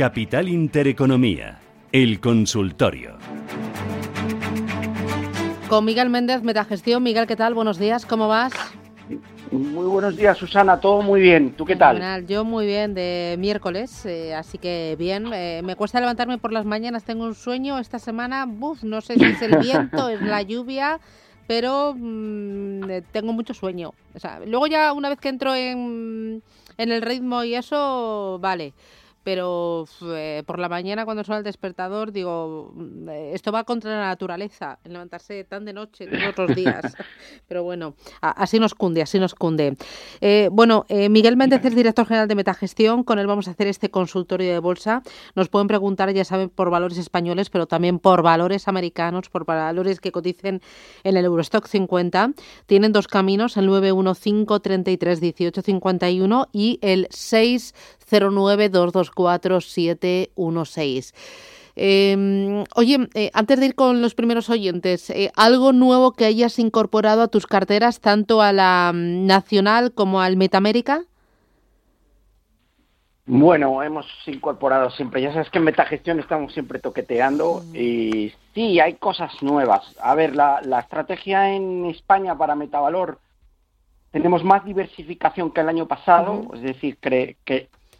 Capital Intereconomía, el consultorio. Con Miguel Méndez, Metagestión. Miguel, ¿qué tal? Buenos días, ¿cómo vas? Muy buenos días, Susana, todo muy bien. ¿Tú qué tal? Yo muy bien, de miércoles, eh, así que bien. Eh, me cuesta levantarme por las mañanas, tengo un sueño esta semana, buf, no sé si es el viento, es la lluvia, pero mm, eh, tengo mucho sueño. O sea, luego ya una vez que entro en, en el ritmo y eso, vale pero eh, por la mañana cuando suena el despertador digo, mm, eh, esto va contra la naturaleza, levantarse tan de noche todos los días. pero bueno, así nos cunde, así nos cunde. Eh, bueno, Miguel Méndez es director general de Metagestión, con él vamos a hacer este consultorio de bolsa. Nos pueden preguntar, ya saben, por valores españoles, pero también por valores americanos, por valores que coticen en el Eurostock 50. Tienen dos caminos, el 915 33 18 51 y el 6 09224 Eh, oye, eh, antes de ir con los primeros oyentes, eh, ¿algo nuevo que hayas incorporado a tus carteras, tanto a la mm, nacional como al Metamérica? Bueno, hemos incorporado siempre, ya sabes que en Metagestión estamos siempre toqueteando mm. y sí, hay cosas nuevas. A ver, la, la estrategia en España para Metavalor, tenemos más diversificación que el año pasado, es decir, que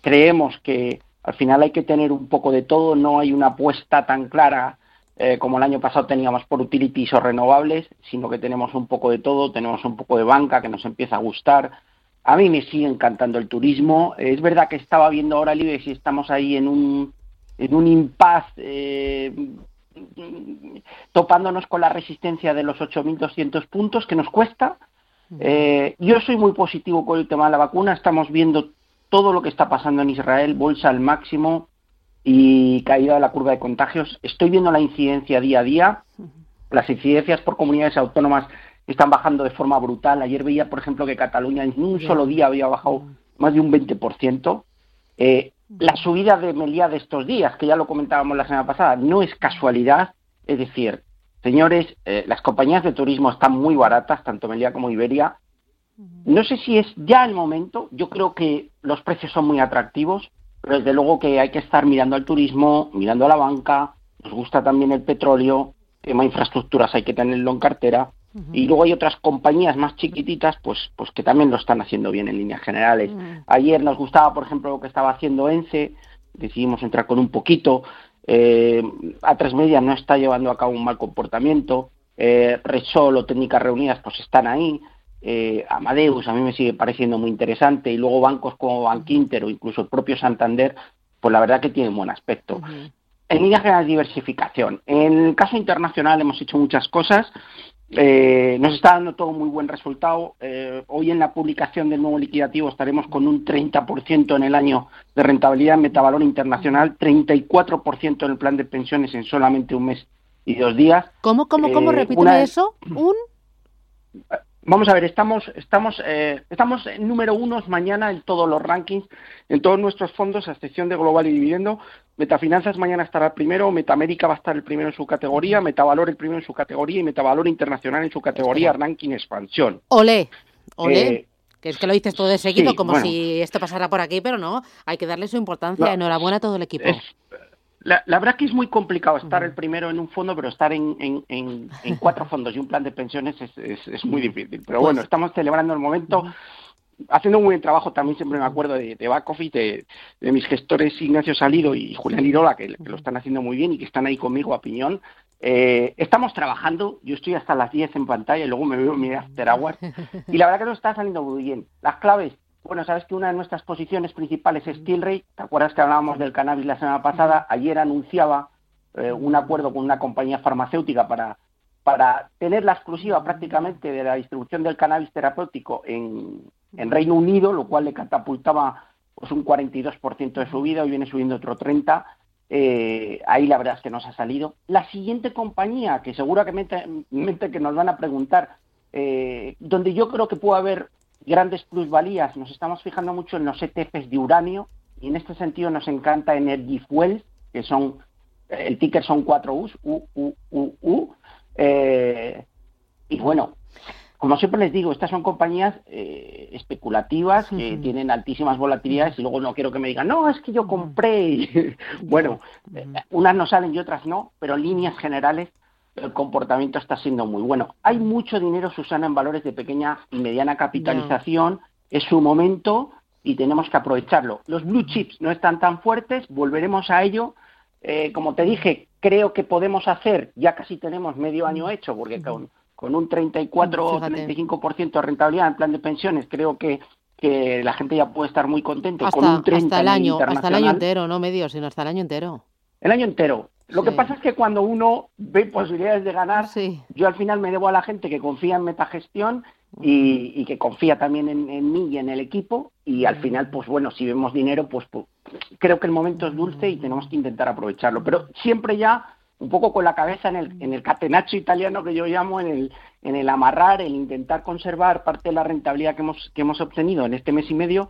creemos que al final hay que tener un poco de todo, no hay una apuesta tan clara eh, como el año pasado teníamos por utilities o renovables, sino que tenemos un poco de todo, tenemos un poco de banca que nos empieza a gustar. A mí me sigue encantando el turismo. Es verdad que estaba viendo ahora el IBEX y estamos ahí en un, en un impasse eh, topándonos con la resistencia de los 8.200 puntos que nos cuesta. Eh, yo soy muy positivo con el tema de la vacuna. Estamos viendo todo lo que está pasando en Israel, bolsa al máximo y caída de la curva de contagios. Estoy viendo la incidencia día a día. Las incidencias por comunidades autónomas están bajando de forma brutal. Ayer veía, por ejemplo, que Cataluña en un solo día había bajado más de un 20%. Eh, la subida de Meliá de estos días, que ya lo comentábamos la semana pasada, no es casualidad. Es decir, señores, eh, las compañías de turismo están muy baratas, tanto Meliá como Iberia, no sé si es ya el momento, yo creo que los precios son muy atractivos, pero desde luego que hay que estar mirando al turismo, mirando a la banca, nos gusta también el petróleo, tema infraestructuras hay que tenerlo en cartera, y luego hay otras compañías más chiquititas, pues, pues que también lo están haciendo bien en líneas generales. Ayer nos gustaba, por ejemplo, lo que estaba haciendo ENCE, decidimos entrar con un poquito, eh, a tres medias no está llevando a cabo un mal comportamiento, eh, Resol o Técnicas Reunidas pues están ahí, eh, Amadeus a mí me sigue pareciendo muy interesante y luego bancos como Bankinter o incluso el propio Santander, pues la verdad que tienen buen aspecto. En líneas generales, diversificación. En el caso internacional hemos hecho muchas cosas. Eh, nos está dando todo muy buen resultado. Eh, hoy en la publicación del nuevo liquidativo estaremos con un 30% en el año de rentabilidad en metavalor internacional, 34% en el plan de pensiones en solamente un mes y dos días. ¿Cómo, cómo, cómo? Repíteme eso. ¿Un? Vamos a ver, estamos, estamos, eh, estamos en número uno mañana en todos los rankings, en todos nuestros fondos, a excepción de Global y Dividendo. Metafinanzas mañana estará el primero, Metamérica va a estar el primero en su categoría, Metavalor el primero en su categoría y Metavalor Internacional en su categoría ranking expansión. Ole, ole. Eh, que es que lo dices todo de seguido, como si esto pasara por aquí, pero no, hay que darle su importancia. Enhorabuena a todo el equipo. La, verdad que es muy complicado estar el primero en un fondo, pero estar en, en, cuatro fondos y un plan de pensiones es, es, muy difícil. Pero bueno, pues estamos celebrando el momento, haciendo un buen trabajo. También siempre me acuerdo de, de back de, mis gestores Ignacio Salido y Julián Irola, que, lo están haciendo muy bien y que están ahí conmigo a piñón. Eh, estamos trabajando, yo estoy hasta las 10 en pantalla y luego me veo mi after hours. Y la verdad que nos está saliendo muy bien. Las claves, bueno, sabes que una de nuestras posiciones principales es Tilray. ¿Te acuerdas que hablábamos del cannabis la semana pasada? Ayer anunciaba eh, un acuerdo con una compañía farmacéutica para, para tener la exclusiva prácticamente de la distribución del cannabis terapéutico en, en Reino Unido, lo cual le catapultaba pues un 42% de subida, hoy viene subiendo otro 30%. Eh, ahí la verdad es que nos ha salido. La siguiente compañía, que seguramente que nos van a preguntar, eh, donde yo creo que puede haber grandes plusvalías, nos estamos fijando mucho en los ETFs de uranio y en este sentido nos encanta Energy Fuel, que son, eh, el ticker son 4 U's, U, U, U, U. Eh, y bueno, como siempre les digo, estas son compañías eh, especulativas que tienen altísimas volatilidades y luego no quiero que me digan, no, es que yo compré. bueno, eh, unas no salen y otras no, pero en líneas generales el comportamiento está siendo muy bueno. Hay mucho dinero, Susana, en valores de pequeña y mediana capitalización. Es su momento y tenemos que aprovecharlo. Los blue chips no están tan fuertes, volveremos a ello. Eh, como te dije, creo que podemos hacer, ya casi tenemos medio año hecho, porque con con un 34 o 35% de rentabilidad en plan de pensiones, creo que, que la gente ya puede estar muy contenta. Hasta, con un 30 hasta el año, hasta el año entero, no medio, sino hasta el año entero. El año entero. Lo que pasa es que cuando uno ve posibilidades de ganar, yo al final me debo a la gente que confía en metagestión y, y que confía también en, mí y en el equipo y al final, pues bueno, si vemos dinero, pues, pues creo que el momento es dulce y tenemos que intentar aprovecharlo. Pero siempre ya un poco con la cabeza en el, en el catenaccio italiano que yo llamo, en el, en el amarrar, el intentar conservar parte de la rentabilidad que hemos, que hemos obtenido en este mes y medio.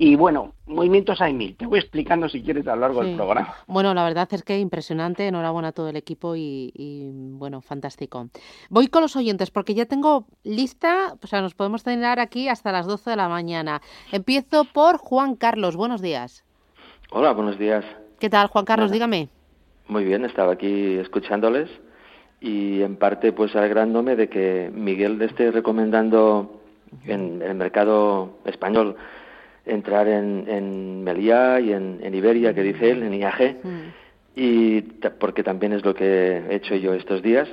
Y bueno, movimientos hay mil. Te voy explicando si quieres a lo largo del programa. Bueno, la verdad es que impresionante. Enhorabuena a todo el equipo y, y, bueno, fantástico. Voy con los oyentes porque ya tengo lista, o sea, nos podemos tener aquí hasta las 12 de la mañana. Empiezo por Juan Carlos. Buenos días. Hola, buenos días. ¿Qué tal, Juan Carlos? Dígame. Muy bien, estaba aquí escuchándoles y en parte pues alegrándome de que Miguel le esté recomendando en el mercado español entrar en, en Meliá y en, Iberia, que dice él, en IAG, y porque también es lo que he hecho yo estos días,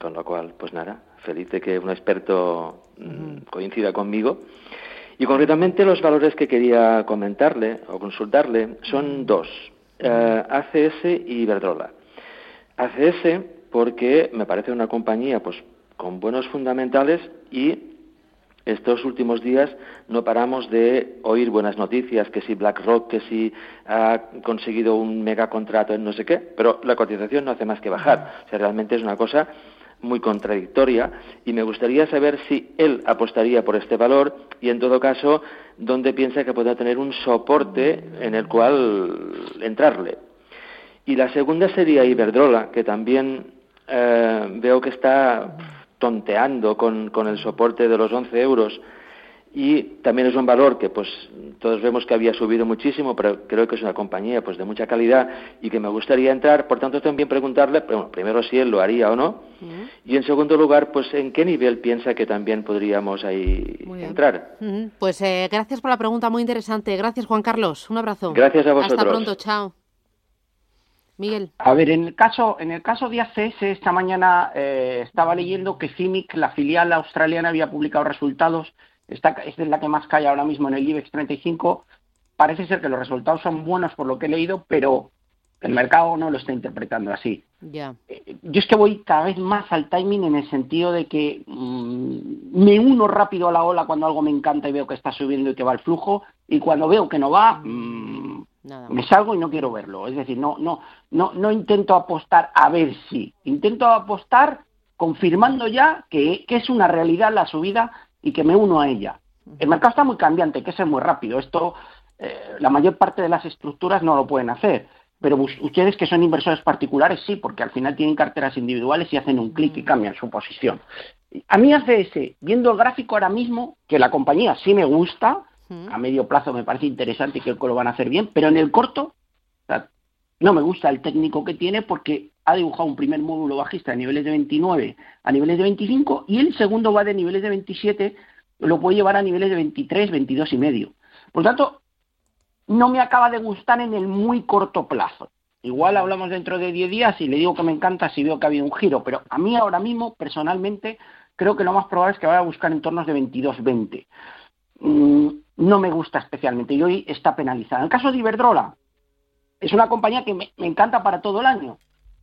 con lo cual, pues nada, feliz de que un experto mm, coincida conmigo. Y concretamente los valores que quería comentarle o consultarle son dos. Eh, ACS y Iberdrola. ACS porque me parece una compañía pues con buenos fundamentales y estos últimos días no paramos de oír buenas noticias, que si BlackRock, que si ha conseguido un megacontrato en no sé qué, pero la cotización no hace más que bajar. O sea, realmente es una cosa muy contradictoria y me gustaría saber si él apostaría por este valor y en todo caso dónde piensa que pueda tener un soporte en el cual entrarle. Y la segunda sería Iberdrola, que también eh, veo que está tonteando con, con el soporte de los 11 euros. Y también es un valor que pues todos vemos que había subido muchísimo pero creo que es una compañía pues de mucha calidad y que me gustaría entrar. Por tanto también preguntarle bueno, primero si él lo haría o no. Y en segundo lugar pues en qué nivel piensa que también podríamos ahí entrar pues eh, gracias por la pregunta muy interesante. Gracias Juan Carlos. Un abrazo. Gracias a vosotros. hasta pronto chao Miguel. A ver, en el caso, en el caso de ACS, esta mañana eh, estaba leyendo que CIMIC, la filial australiana, había publicado resultados esta es la que más cae ahora mismo en el IBEX 35. Parece ser que los resultados son buenos por lo que he leído, pero el mercado no lo está interpretando así. Ya. Eh, yo es que voy cada vez más al timing en el sentido de que mm, me uno rápido a la ola cuando algo me encanta y veo que está subiendo y que va el flujo, y cuando veo que no va, mm, me salgo y no quiero verlo. Es decir, no, no, no, no intento apostar a ver si, intento apostar confirmando ya que, que es una realidad la subida y que me uno a ella. El mercado está muy cambiante, hay que ser muy rápido. Esto, eh, la mayor parte de las estructuras no lo pueden hacer. Pero ustedes que son inversores particulares, sí, porque al final tienen carteras individuales y hacen un clic y cambian su posición. A mí ACS, viendo el gráfico ahora mismo, que la compañía sí me gusta, a medio plazo me parece interesante y creo que lo van a hacer bien, pero en el corto, no me gusta el técnico que tiene porque ha dibujado un primer módulo bajista a niveles de 29 a niveles de 25 y el segundo va de niveles de 27, lo puede llevar a niveles de 23, 22 y medio. Por lo tanto, no me acaba de gustar en el muy corto plazo. Igual hablamos dentro de 10 días y le digo que me encanta si veo que ha habido un giro, pero a mí ahora mismo, personalmente, creo que lo más probable es que vaya a buscar entornos de 22, 20. Mm, no me gusta especialmente y hoy está penalizada. En el caso de Iberdrola, es una compañía que me encanta para todo el año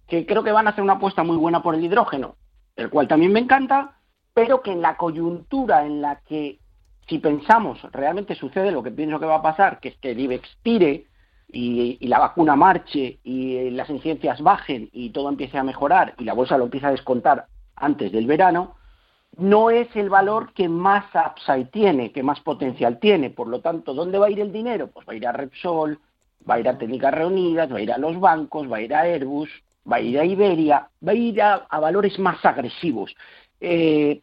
que creo que van a hacer una apuesta muy buena por el hidrógeno, el cual también me encanta, pero que en la coyuntura en la que, si pensamos, realmente sucede lo que pienso que va a pasar, que es que el IBEX tire y, la vacuna marche y las incidencias bajen y todo empiece a mejorar y la bolsa lo empieza a descontar antes del verano, no es el valor que más upside tiene, que más potencial tiene. Por lo tanto, ¿dónde va a ir el dinero? Pues va a ir a Repsol, va a ir a Técnicas Reunidas, va a ir a los bancos, va a ir a Airbus, va a ir a Iberia, va a ir a, valores más agresivos. Eh,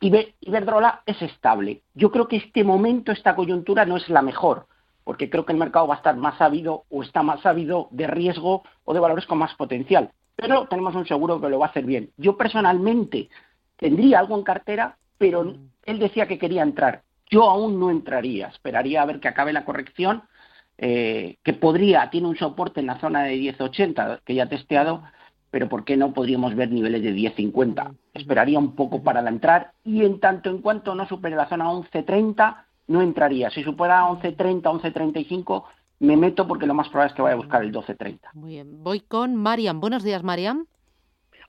Iberdrola es estable. Yo creo que este momento, esta coyuntura no es la mejor, porque creo que el mercado va a estar más sabido o está más sabido de riesgo o de valores con más potencial. Pero tenemos un seguro que lo va a hacer bien. Yo personalmente tendría algo en cartera, pero mm. él decía que quería entrar. Yo aún no entraría, esperaría a ver que acabe la corrección, eh, que podría, tiene un soporte en la zona de 10.80 que ya he testeado, pero ¿por qué no podríamos ver niveles de 10.50? Esperaría un poco para la entrar y en tanto en cuanto no supere la zona 11.30, no entraría. Si supera 11.30, 11.35, me meto porque lo más probable es que vaya a buscar el 12.30. Muy bien. Voy con Mariam. Buenos días, Mariam.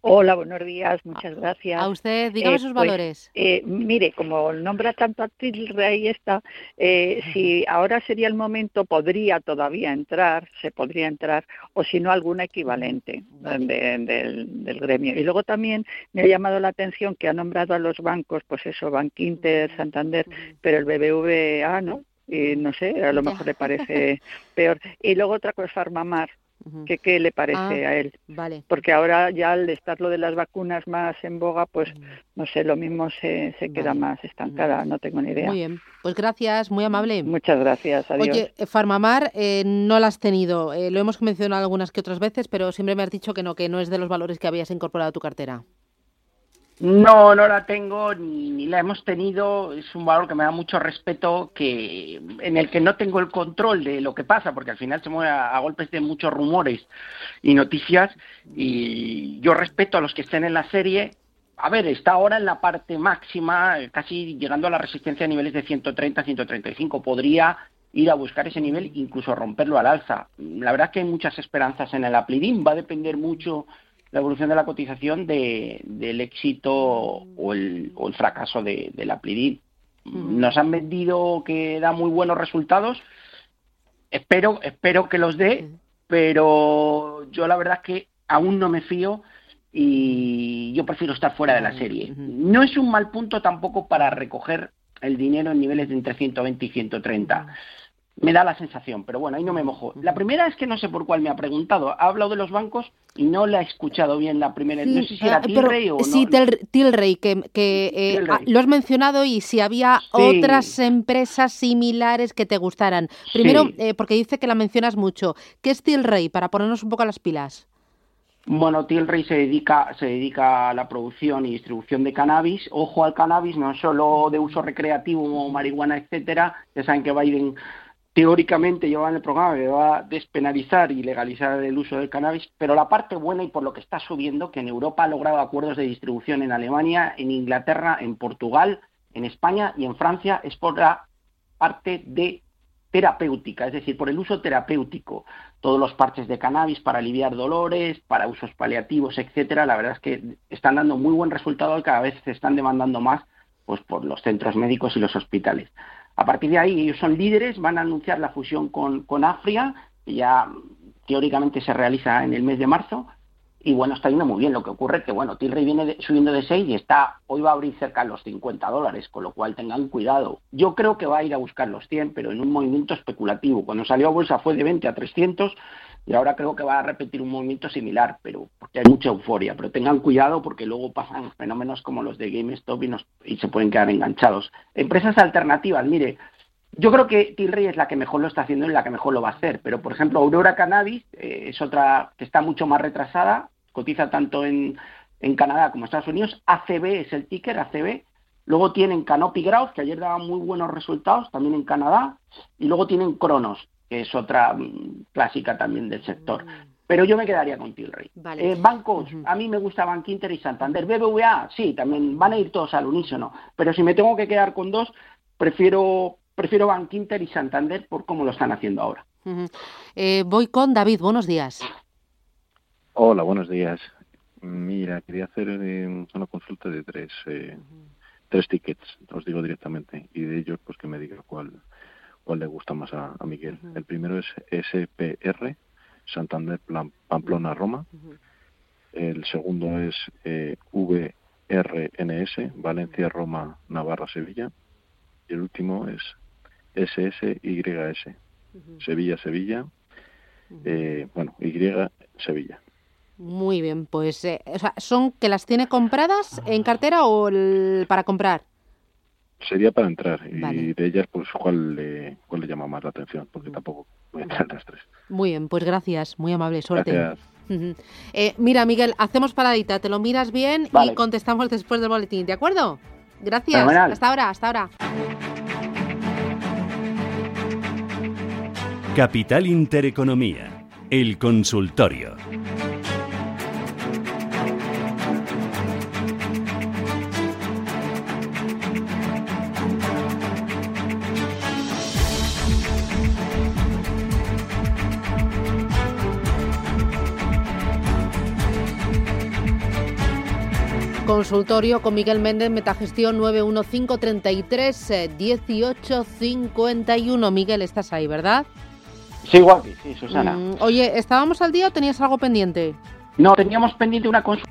Hola, buenos días, muchas gracias. A usted, dígame eh, sus pues, valores. Eh, mire, como nombra tanto a Tilray esta, eh, si ahora sería el momento, podría todavía entrar, se podría entrar, o si no, alguna equivalente del, gremio. Y luego también me ha llamado la atención que ha nombrado a los bancos, pues eso, Bankinter, Santander, pero el BBVA no, y no sé, a lo mejor le parece peor. Y luego otra cosa, Farmamar, ¿Qué, le parece ah, a él? Vale. Porque ahora ya al estar lo de las vacunas más en boga, pues no sé, lo mismo se, se queda más estancada, no tengo ni idea. Muy bien, pues gracias, muy amable. Muchas gracias, adiós. Oye, eh, Farmamar eh, no la has tenido, eh, lo hemos mencionado algunas que otras veces, pero siempre me has dicho que no, que no es de los valores que habías incorporado a tu cartera. No, no la tengo ni, la hemos tenido. Es un valor que me da mucho respeto, que en el que no tengo el control de lo que pasa, porque al final se mueve a, golpes de muchos rumores y noticias. Y yo respeto a los que estén en la serie. A ver, está ahora en la parte máxima, casi llegando a la resistencia a niveles de 130, 135. Podría ir a buscar ese nivel, incluso romperlo al alza. La verdad es que hay muchas esperanzas en el Aplidin. Va a depender mucho la evolución de la cotización de, del éxito o el, o el fracaso de, de la Plidin. Nos han vendido que da muy buenos resultados. Espero, espero que los dé, pero yo la verdad es que aún no me fío y yo prefiero estar fuera de la serie. No es un mal punto tampoco para recoger el dinero en niveles de entre 120 y 130 me da la sensación, pero bueno, ahí no me mojo. La primera es que no sé por cuál me ha preguntado. Ha hablado de los bancos y no le ha escuchado bien la primera. no sé si era ah, Tilray o sí, no. Tilray, que, que eh, ah, lo has mencionado y si había otras empresas similares que te gustaran. Primero, eh, porque dice que la mencionas mucho. ¿Qué es Tilray? Para ponernos un poco a las pilas. Bueno, Tilray se dedica, se dedica a la producción y distribución de cannabis. Ojo al cannabis, no solo de uso recreativo, marihuana, etcétera. Ya saben que Biden teóricamente lleva en el programa que va a despenalizar y legalizar el uso del cannabis, pero la parte buena y por lo que está subiendo, que en Europa ha logrado acuerdos de distribución en Alemania, en Inglaterra, en Portugal, en España y en Francia, es por la parte de terapéutica, es decir, por el uso terapéutico. Todos los parches de cannabis para aliviar dolores, para usos paliativos, etcétera, la verdad es que están dando muy buen resultado y cada vez se están demandando más pues por los centros médicos y los hospitales. A partir de ahí, ellos son líderes, van a anunciar la fusión con, con Afria, que ya teóricamente se realiza en el mes de marzo, y bueno, está yendo muy bien. Lo que ocurre es que, bueno, Tilray viene subiendo de 6 y está, hoy va a abrir cerca de los 50 dólares, con lo cual tengan cuidado. Yo creo que va a ir a buscar los 100, pero en un movimiento especulativo. Cuando salió a bolsa fue de 20 a 300 y ahora creo que va a repetir un movimiento similar, pero porque hay mucha euforia. Pero tengan cuidado porque luego pasan fenómenos como los de GameStop y, y se pueden quedar enganchados. Empresas alternativas, mire, yo creo que Tilray es la que mejor lo está haciendo y la que mejor lo va a hacer, pero por ejemplo Aurora Cannabis eh, es otra que está mucho más retrasada, cotiza tanto en, en Canadá como en Estados Unidos, ACB es el ticker, ACB, luego tienen Canopy Growth, que ayer daba muy buenos resultados, también en Canadá, y luego tienen Cronos, que es otra mm, clásica también del sector. Mm. Pero yo me quedaría con Tilray. Eh, bancos, a mí me gusta Bankinter y Santander. BBVA, sí, también van a ir todos al unísono. Pero si me tengo que quedar con dos, prefiero, prefiero Bankinter y Santander por cómo lo están haciendo ahora. Eh, voy con David, buenos días. Hola, buenos días. Mira, quería hacer eh, una consulta de tres, tres tickets, os digo directamente, y de ellos pues que me diga cuál, cuál le gusta más a, Miguel. El primero es SPR, Santander Pamplona Roma. El segundo es eh, VRNS, Valencia Roma Navarra Sevilla. Y el último es SSYS, Sevilla Sevilla. Eh, bueno, Y Sevilla. Muy bien, pues eh, o sea, ¿son que las tiene compradas en cartera o para comprar? Sería para entrar y de ellas pues cuál le, cuál le llama más la atención, porque tampoco voy a entrar las tres. Muy bien, pues gracias, muy amable, suerte. Eh, mira, Miguel, hacemos paradita, te lo miras bien y contestamos después del boletín, ¿de acuerdo? Gracias. Hasta ahora, hasta ahora. Capital Intereconomía, el consultorio. Consultorio con Miguel Méndez, Metagestión 91533 1851. Miguel, estás ahí, ¿verdad? Sí, guapi, sí, Susana. Mm, oye, ¿estábamos al día o tenías algo pendiente? No, teníamos pendiente una consulta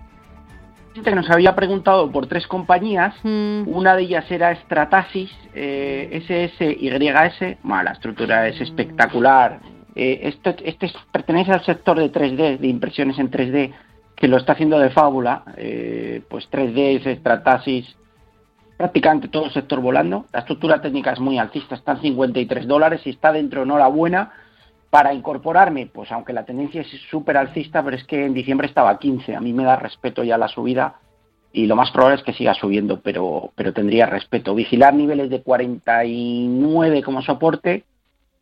que nos había preguntado por tres compañías. Mm. Una de ellas era Stratasis, eh, SSYS. Bueno, la estructura es espectacular. Eh, esto, este pertenece al sector de 3D, de impresiones en 3D que lo está haciendo de fábula, eh, pues 3D, Estratasis, prácticamente todo el sector volando. La estructura técnica es muy alcista, está en 53 dólares y está dentro no la buena para incorporarme, pues aunque la tendencia es súper alcista, pero es que en diciembre estaba a 15, a mí me da respeto ya la subida y lo más probable es que siga subiendo, pero, pero tendría respeto. Vigilar niveles de 49 como soporte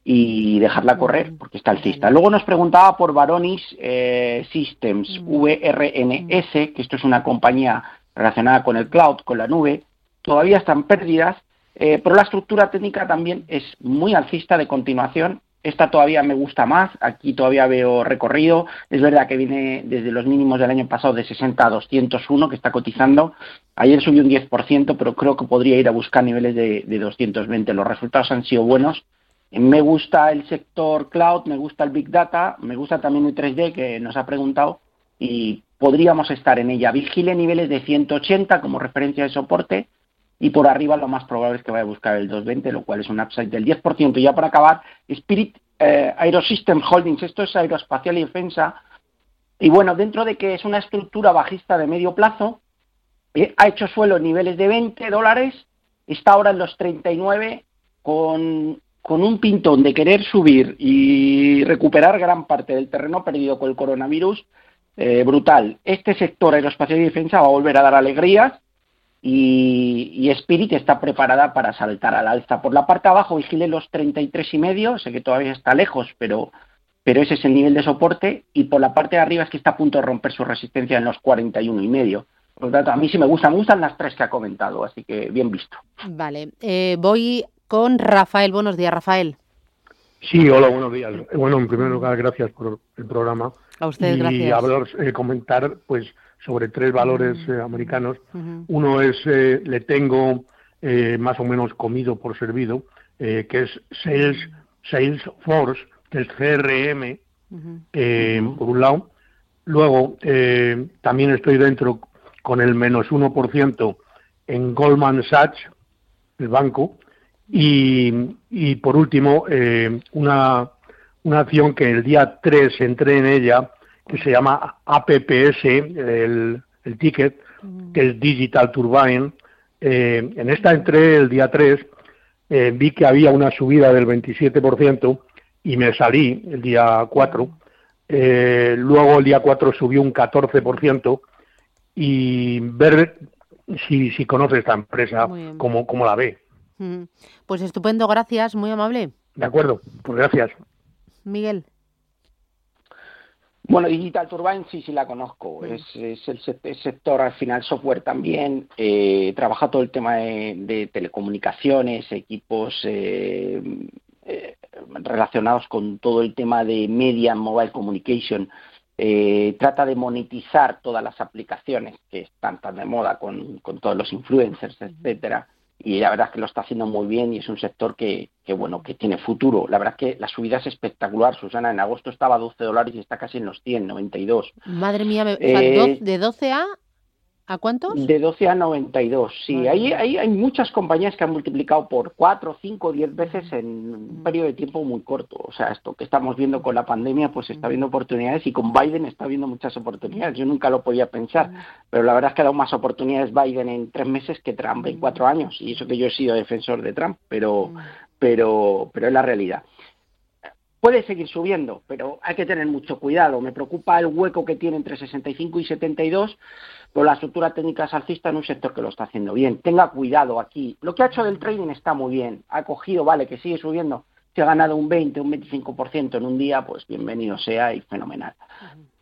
y dejarla correr porque está alcista. Luego nos preguntaba por Varonis eh, Systems, VRNS, que esto es una compañía relacionada con el cloud, con la nube, todavía están pérdidas, eh, pero la estructura técnica también es muy alcista de continuación. Esta todavía me gusta más, aquí todavía veo recorrido. Es verdad que viene desde los mínimos del año pasado de 60 a 201 que está cotizando. Ayer subió un 10%, pero creo que podría ir a buscar niveles de, de 220. Los resultados han sido buenos me gusta el sector cloud, me gusta el Big Data, me gusta también el 3D que nos ha preguntado y podríamos estar en ella. Vigile niveles de 180 como referencia de soporte y por arriba lo más probable es que vaya a buscar el 220, lo cual es un upside del 10%. Y ya para acabar, Spirit eh, Aerosystem Holdings, esto es aeroespacial y defensa. Y bueno, dentro de que es una estructura bajista de medio plazo, eh, ha hecho suelo niveles de 20 dólares, está ahora en los 39 con con un pintón de querer subir y recuperar gran parte del terreno perdido con el coronavirus, eh, brutal. Este sector aeroespacial y defensa va a volver a dar alegrías y, Spirit está preparada para saltar al alza. Por la parte de abajo vigile los 33 y medio, sé que todavía está lejos, pero, pero ese es el nivel de soporte y por la parte de arriba es que está a punto de romper su resistencia en los 41 y medio. Por lo tanto, a mí sí me gustan, me gustan las tres que ha comentado, así que bien visto. Vale, eh, voy con Rafael. Buenos días, Rafael. Sí, hola, buenos días. Bueno, en primer lugar, gracias por el programa. A ustedes, gracias. Y hablar, eh, comentar, pues, sobre tres valores eh, americanos. Uno es, eh, le tengo más o menos comido por servido, que es Sales, Salesforce, que es CRM, por un lado. Luego, también estoy dentro con el menos 1% en Goldman Sachs, el banco, y, y por último, eh, una, una acción que el día 3 entré en ella, que se llama APPS, el, el ticket, que es Digital Turbine. Eh, en esta entré el día 3, eh, vi que había una subida del 27% y me salí el día 4. Eh, luego el día 4 subió un 14% y ver si, si conoce esta empresa, cómo, cómo la ve. Pues estupendo, gracias, muy amable. De acuerdo, pues gracias. Miguel. Bueno, Digital Turbine sí, sí la conozco. Es, el, sector al final software también. Eh, trabaja todo el tema de, telecomunicaciones, equipos eh, eh, relacionados con todo el tema de media, mobile communication. Eh, trata de monetizar todas las aplicaciones que están tan de moda con, con todos los influencers, etcétera y la verdad es que lo está haciendo muy bien y es un sector que, que, bueno que tiene futuro. La verdad es que la subida es espectacular, Susana. En agosto estaba a 12 dólares y está casi en los 100, 92. Madre mía, eh, de 12 a ¿A cuántos? De 12 a 92, sí. Ahí, ahí hay muchas compañías que han multiplicado por 4, 5, 10 veces en un periodo de tiempo muy corto. O sea, esto que estamos viendo con la pandemia, pues está viendo oportunidades y con Biden está viendo muchas oportunidades. Yo nunca lo podía pensar, pero la verdad es que ha dado más oportunidades Biden en tres meses que Trump en cuatro años. Y eso que yo he sido defensor de Trump, pero, pero, pero es la realidad. Puede seguir subiendo, pero hay que tener mucho cuidado. Me preocupa el hueco que tiene entre 65 y 72 por la estructura técnica alcista en un sector que lo está haciendo bien. Tenga cuidado aquí. Lo que ha hecho del trading está muy bien. Ha cogido, vale, que sigue subiendo. Se ha ganado un 20, un 25% en un día, pues bienvenido sea y fenomenal.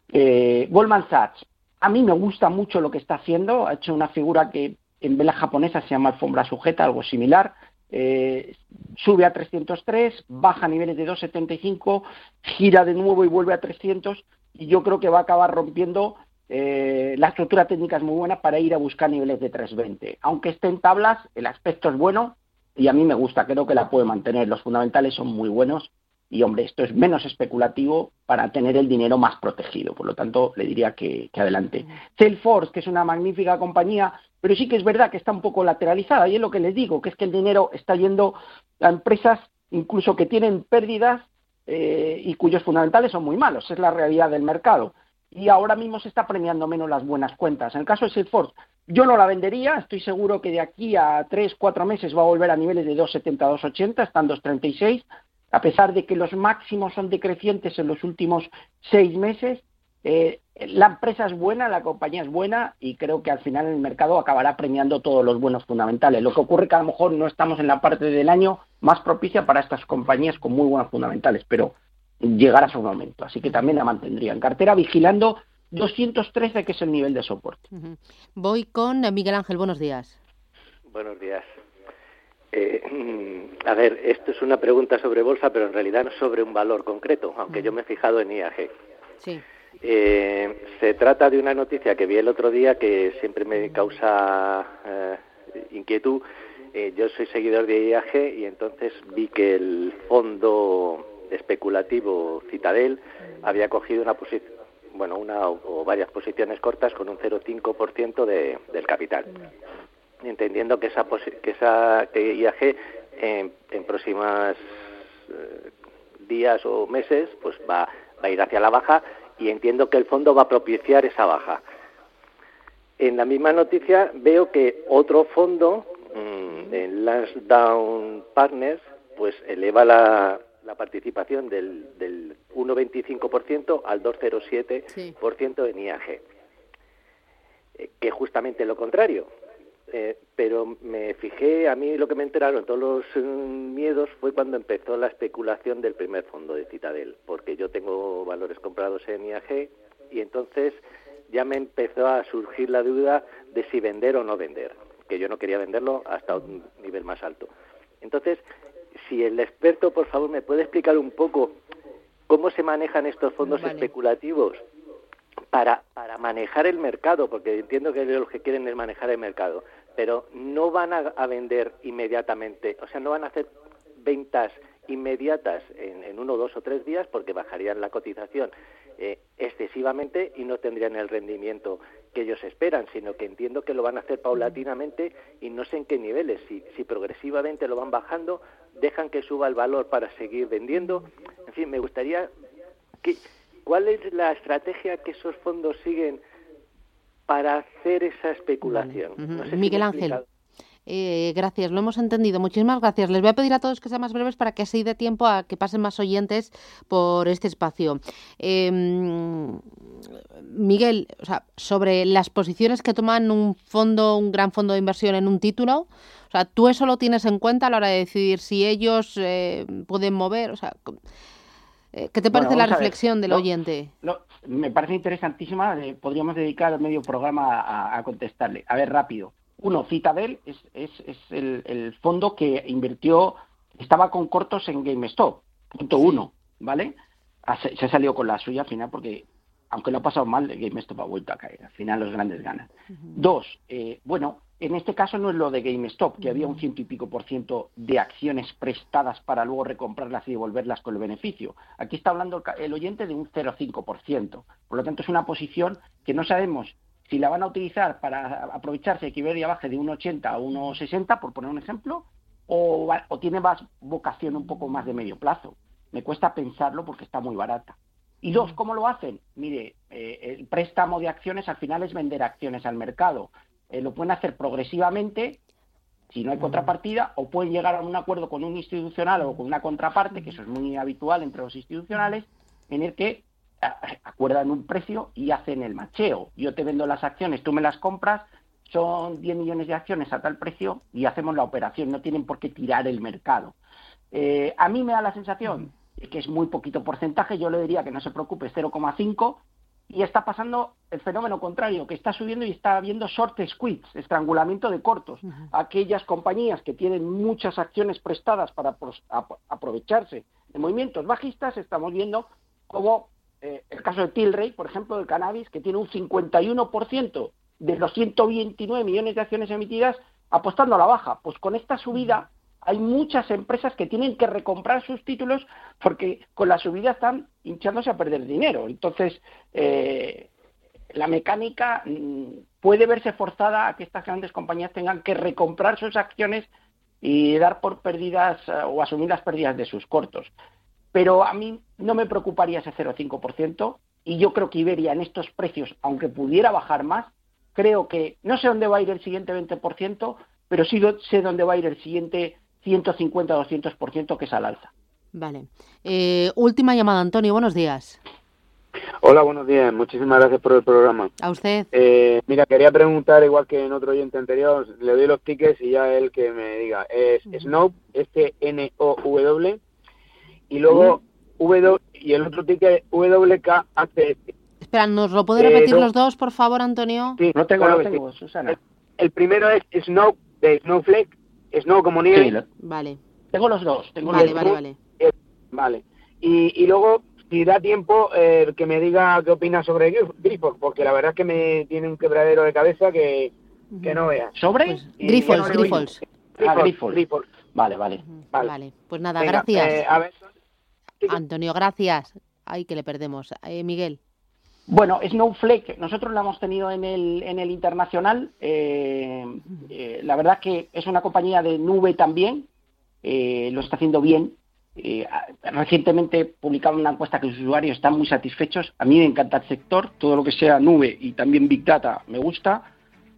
eh, Goldman Sachs, a mí me gusta mucho lo que está haciendo. Ha hecho una figura que en vela japonesa se llama alfombra sujeta, algo similar eh, sube a 303, baja a niveles de 275, gira de nuevo y vuelve a 300 y yo creo que va a acabar rompiendo eh, la estructura técnica es muy buena para ir a buscar niveles de 320. Aunque esté en tablas, el aspecto es bueno y a mí me gusta, creo que la puede mantener. Los fundamentales son muy buenos y, hombre, esto es menos especulativo para tener el dinero más protegido. Por lo tanto, le diría que, que adelante. Salesforce, que es una magnífica compañía, pero sí que es verdad que está un poco lateralizada y es lo que les digo, que es que el dinero está yendo a empresas incluso que tienen pérdidas eh, y cuyos fundamentales son muy malos, es la realidad del mercado. Y ahora mismo se está premiando menos las buenas cuentas. En el caso de Salesforce, yo no la vendería, estoy seguro que de aquí a tres, cuatro meses va a volver a niveles de 2,70, 2,80, están 2,36, a pesar de que los máximos son decrecientes en los últimos seis meses, eh, la empresa es buena, la compañía es buena y creo que al final el mercado acabará premiando todos los buenos fundamentales. Lo que ocurre que a lo mejor no estamos en la parte del año más propicia para estas compañías con muy buenos fundamentales, pero llegará su momento. Así que también la mantendría en cartera vigilando 213, que es el nivel de soporte. Voy con Miguel Ángel. Buenos días. Buenos días. Eh, a ver, esto es una pregunta sobre bolsa, pero en realidad no sobre un valor concreto, aunque yo me he fijado en IAG. Sí. Eh, se trata de una noticia que vi el otro día que siempre me causa eh, inquietud. Eh, yo soy seguidor de IAG y entonces vi que el fondo especulativo Citadel había cogido una posición, bueno, una o, varias posiciones cortas con un 0,5% de, del capital. Entendiendo que esa, que esa que IAG en, en próximas eh, días o meses pues va, va a ir hacia la baja y entiendo que el fondo va a propiciar esa baja. En la misma noticia veo que otro fondo, mmm, en Lansdowne Partners, pues eleva la, la participación del, del 1,25% al 2,07% sí. en IAG, eh, que es justamente lo contrario. Eh, pero me fijé, a mí lo que me enteraron todos los eh, miedos fue cuando empezó la especulación del primer fondo de Citadel, porque yo tengo valores comprados en IAG y entonces ya me empezó a surgir la duda de si vender o no vender, que yo no quería venderlo hasta un nivel más alto. Entonces, si el experto, por favor, me puede explicar un poco cómo se manejan estos fondos vale. especulativos para, para manejar el mercado, porque entiendo que lo que quieren es manejar el mercado pero no van a, a, vender inmediatamente, o sea, no van a hacer ventas inmediatas en, en uno, dos o tres días porque bajarían la cotización eh, excesivamente y no tendrían el rendimiento que ellos esperan, sino que entiendo que lo van a hacer paulatinamente y no sé en qué niveles, si, si progresivamente lo van bajando, dejan que suba el valor para seguir vendiendo. En fin, me gustaría que, ¿cuál es la estrategia que esos fondos siguen para hacer esa especulación. Vale. Uh -huh. no sé Miguel si Ángel. Eh, gracias, lo hemos entendido. Muchísimas gracias. Les voy a pedir a todos que sean más breves para que así dé tiempo a que pasen más oyentes por este espacio. Eh, Miguel, o sea, sobre las posiciones que toman un fondo, un gran fondo de inversión en un título, o sea, ¿tú eso lo tienes en cuenta a la hora de decidir si ellos eh, pueden mover? O sea, ¿qué te parece bueno, la reflexión del no, oyente? No, me parece interesantísima. Eh, podríamos dedicar medio programa a, a, contestarle. A ver, rápido. Uno, Citadel es, es, es el, el, fondo que invirtió, estaba con cortos en GameStop. Punto uno, ¿vale? Se ha salido con la suya al final porque, aunque lo ha pasado mal, GameStop ha vuelto a caer. Al final los grandes ganan. Uh -huh. Dos, eh, bueno, en este caso no es lo de GameStop, que había un ciento y pico por ciento de acciones prestadas para luego recomprarlas y devolverlas con el beneficio. Aquí está hablando el oyente de un 0,5%. Por lo tanto, es una posición que no sabemos si la van a utilizar para aprovecharse de que Iberia baje de 1,80 a 1,60, por poner un ejemplo, o, o, tiene más vocación un poco más de medio plazo. Me cuesta pensarlo porque está muy barata. Y dos, ¿cómo lo hacen? Mire, eh, el préstamo de acciones al final es vender acciones al mercado. Eh, lo pueden hacer progresivamente si no hay contrapartida, o pueden llegar a un acuerdo con un institucional o con una contraparte, que eso es muy habitual entre los institucionales, en el que acuerdan un precio y hacen el macheo. Yo te vendo las acciones, tú me las compras, son 10 millones de acciones a tal precio y hacemos la operación, no tienen por qué tirar el mercado. Eh, a mí me da la sensación de que es muy poquito porcentaje, yo le diría que no se preocupe, es 0,5 y está pasando el fenómeno contrario, que está subiendo y está habiendo short squeeze, estrangulamiento de cortos. Aquellas compañías que tienen muchas acciones prestadas para aprovecharse de movimientos bajistas, estamos viendo como eh, el caso de Tilray, por ejemplo, del cannabis, que tiene un 51% de los 129 millones de acciones emitidas apostando a la baja. Pues con esta subida hay muchas empresas que tienen que recomprar sus títulos porque con la subida están hinchándose a perder dinero. Entonces, eh, la mecánica mm, puede verse forzada a que estas grandes compañías tengan que recomprar sus acciones y dar por pérdidas eh, o asumir las pérdidas de sus cortos. Pero a mí no me preocuparía ese 0,5% y yo creo que Iberia en estos precios, aunque pudiera bajar más, creo que no sé dónde va a ir el siguiente 20%, pero sí sé dónde va a ir el siguiente 150-200% que es al alza. Vale. Eh, última llamada, Antonio. Buenos días. Hola, buenos días. Muchísimas gracias por el programa. A usted. Eh, mira, quería preguntar, igual que en otro oyente anterior, le doy los tickets y ya él que me diga. Es Snow, S-N-O-W, y luego W, y el otro ticket WKHS. Espera, ¿nos lo puede repetir los dos, por favor, Antonio? Sí, no tengo, no tengo, Susana. El, primero es Snow, de Snowflake, Snow como nieve. vale. Tengo los dos. Tengo vale, vale, vale. vale. Y, y luego, si da tiempo, eh, que me diga qué opina sobre Grifols, porque la verdad es que me tiene un quebradero de cabeza que, que no vea. ¿Sobre? Pues, Grifols, Grifols. Ah, Grifols. Vale, vale. Vale. Pues nada, gracias. Eh, a ver, Antonio, gracias. Ay, que le perdemos. Eh, Miguel. Bueno, Snowflake, nosotros la hemos tenido en el, en el internacional. Eh, eh, la verdad que es una compañía de nube también, lo está haciendo bien. recientemente publicaron una encuesta que los usuarios están muy satisfechos. A mí me encanta el sector, todo lo que sea nube y también Big Data me gusta.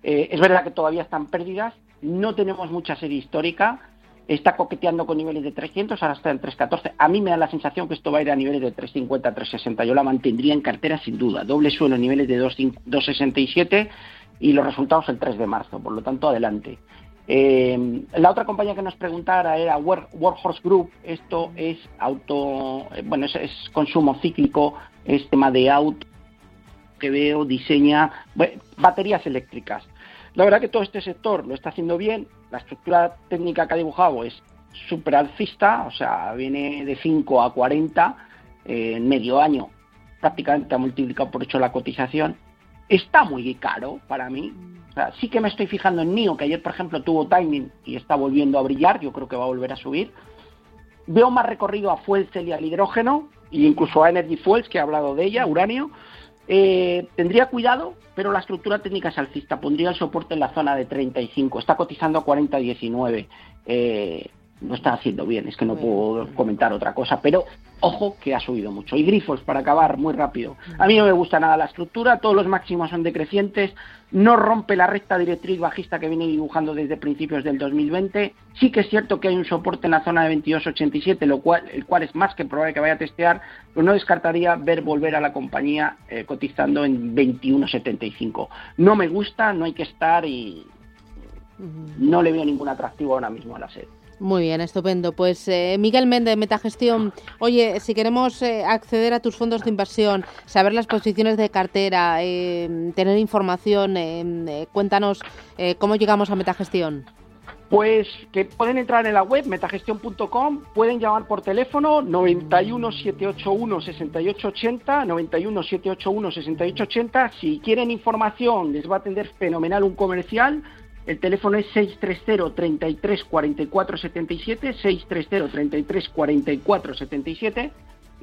es verdad que todavía están pérdidas, no tenemos mucha serie histórica está coqueteando con niveles de 300, ahora está en 314. A mí me da la sensación que esto va a ir a niveles de 350, 360. Yo la mantendría en cartera sin duda. Doble suelo, niveles de 267 y los resultados el 3 de marzo. Por lo tanto, adelante. Eh, la otra compañía que nos preguntara era Workhorse Group. Esto es auto, eh, bueno, es, consumo cíclico, es tema de auto que veo, diseña baterías eléctricas. La verdad que todo este sector lo está haciendo bien. La estructura técnica que ha dibujado es súper alcista, o sea, viene de 5 a 40 eh, en medio año. Prácticamente ha multiplicado por hecho la cotización. Está muy caro para mí. O sea, sí que me estoy fijando en NIO, que ayer, por ejemplo, tuvo timing y está volviendo a brillar. Yo creo que va a volver a subir. Veo más recorrido a Fuel Cell y al hidrógeno, e incluso a Energy Fuels, que he hablado de ella, uranio. Eh, tendría cuidado, pero la estructura técnica es alcista. Pondría el soporte en la zona de 35. Está cotizando a 40-19. Eh, no está haciendo bien, es que no puedo comentar otra cosa, pero ojo que ha subido mucho. Y Grifos, para acabar muy rápido. A mí no me gusta nada la estructura, todos los máximos son decrecientes, no rompe la recta directriz bajista que viene dibujando desde principios del 2020. Sí que es cierto que hay un soporte en la zona de 22.87, lo cual, el cual es más que probable que vaya a testear, pero no descartaría ver volver a la compañía eh, cotizando en 21.75. No me gusta, no hay que estar y no le veo ningún atractivo ahora mismo a la sed. Muy bien, estupendo. Pues eh, Miguel Méndez, Metagestión. Oye, si queremos eh, acceder a tus fondos de inversión, saber las posiciones de cartera, eh, tener información, cuéntanos cómo llegamos a Metagestión. Pues que pueden entrar en la web metagestión.com, pueden llamar por teléfono 91 781 6880, 91 781 6880. Si quieren información, les va a atender fenomenal un comercial el teléfono es 630 33 44 77, 630 33 44 77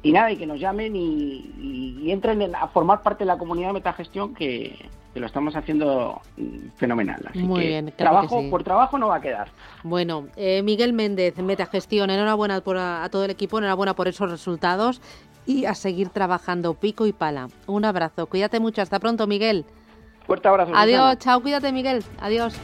y nada, y que nos llamen y, entren a formar parte de la comunidad de metagestión que, que lo estamos haciendo fenomenal. Así Muy que bien, trabajo por trabajo no va a quedar. Bueno, eh, Miguel Méndez, Metagestión, enhorabuena por a, todo el equipo, enhorabuena por esos resultados y a seguir trabajando pico y pala. Un abrazo, cuídate mucho, hasta pronto Miguel. Fuerte abrazo. Adiós, chao, cuídate Miguel, adiós.